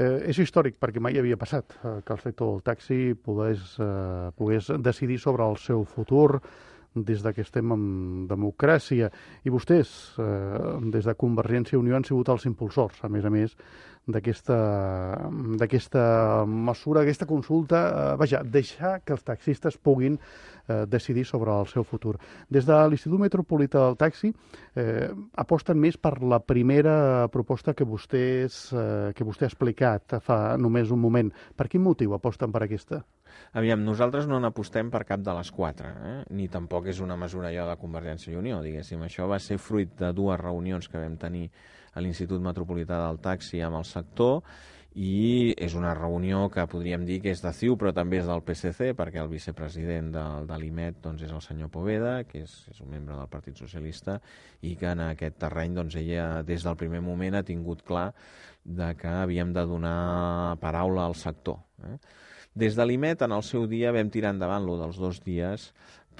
Eh, és històric perquè mai havia passat eh, que el sector del taxi pogués, eh, pogués decidir sobre el seu futur des que estem en democràcia. I vostès, eh, des de Convergència i Unió, han sigut els impulsors, a més a més, d'aquesta mesura, aquesta consulta, eh, vaja, deixar que els taxistes puguin eh, decidir sobre el seu futur. Des de l'Institut Metropolità del Taxi eh, aposten més per la primera proposta que, vostès, eh, que vostè ha explicat fa només un moment. Per quin motiu aposten per aquesta? Aviam, nosaltres no n'apostem per cap de les quatre, eh? ni tampoc és una mesura allò de Convergència i Unió, diguéssim. Això va ser fruit de dues reunions que vam tenir a l'Institut Metropolità del Taxi amb el sector i és una reunió que podríem dir que és de CiU però també és del PSC perquè el vicepresident de, de l'IMET doncs, és el senyor Poveda que és, és un membre del Partit Socialista i que en aquest terreny doncs, ella des del primer moment ha tingut clar de que havíem de donar paraula al sector. Eh? Des de l'IMET en el seu dia vam tirar endavant lo dels dos dies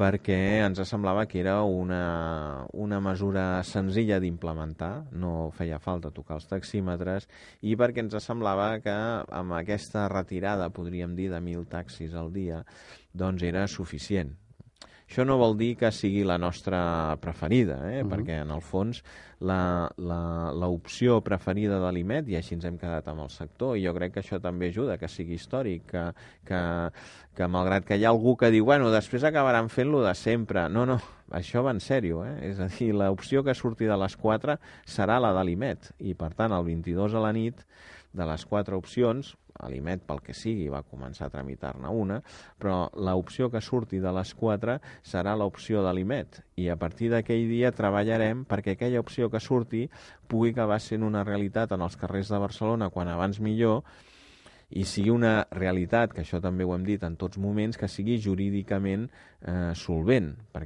perquè ens semblava que era una, una mesura senzilla d'implementar, no feia falta tocar els taxímetres, i perquè ens semblava que amb aquesta retirada, podríem dir, de 1.000 taxis al dia, doncs era suficient. Això no vol dir que sigui la nostra preferida, eh? uh -huh. perquè en el fons l'opció preferida de l'IMET, i així ens hem quedat amb el sector, i jo crec que això també ajuda que sigui històric, que, que, que malgrat que hi ha algú que diu, bueno, després acabaran fent-lo de sempre. No, no, això va en sèrio, eh? És a dir, l'opció que surti de les 4 serà la de l'IMET, i per tant, el 22 a la nit, de les quatre opcions, l'IMET, pel que sigui, va començar a tramitar-ne una, però l'opció que surti de les quatre serà l'opció de l'IMET i a partir d'aquell dia treballarem perquè aquella opció que surti pugui acabar sent una realitat en els carrers de Barcelona quan abans millor i sigui una realitat, que això també ho hem dit en tots moments, que sigui jurídicament eh, solvent, perquè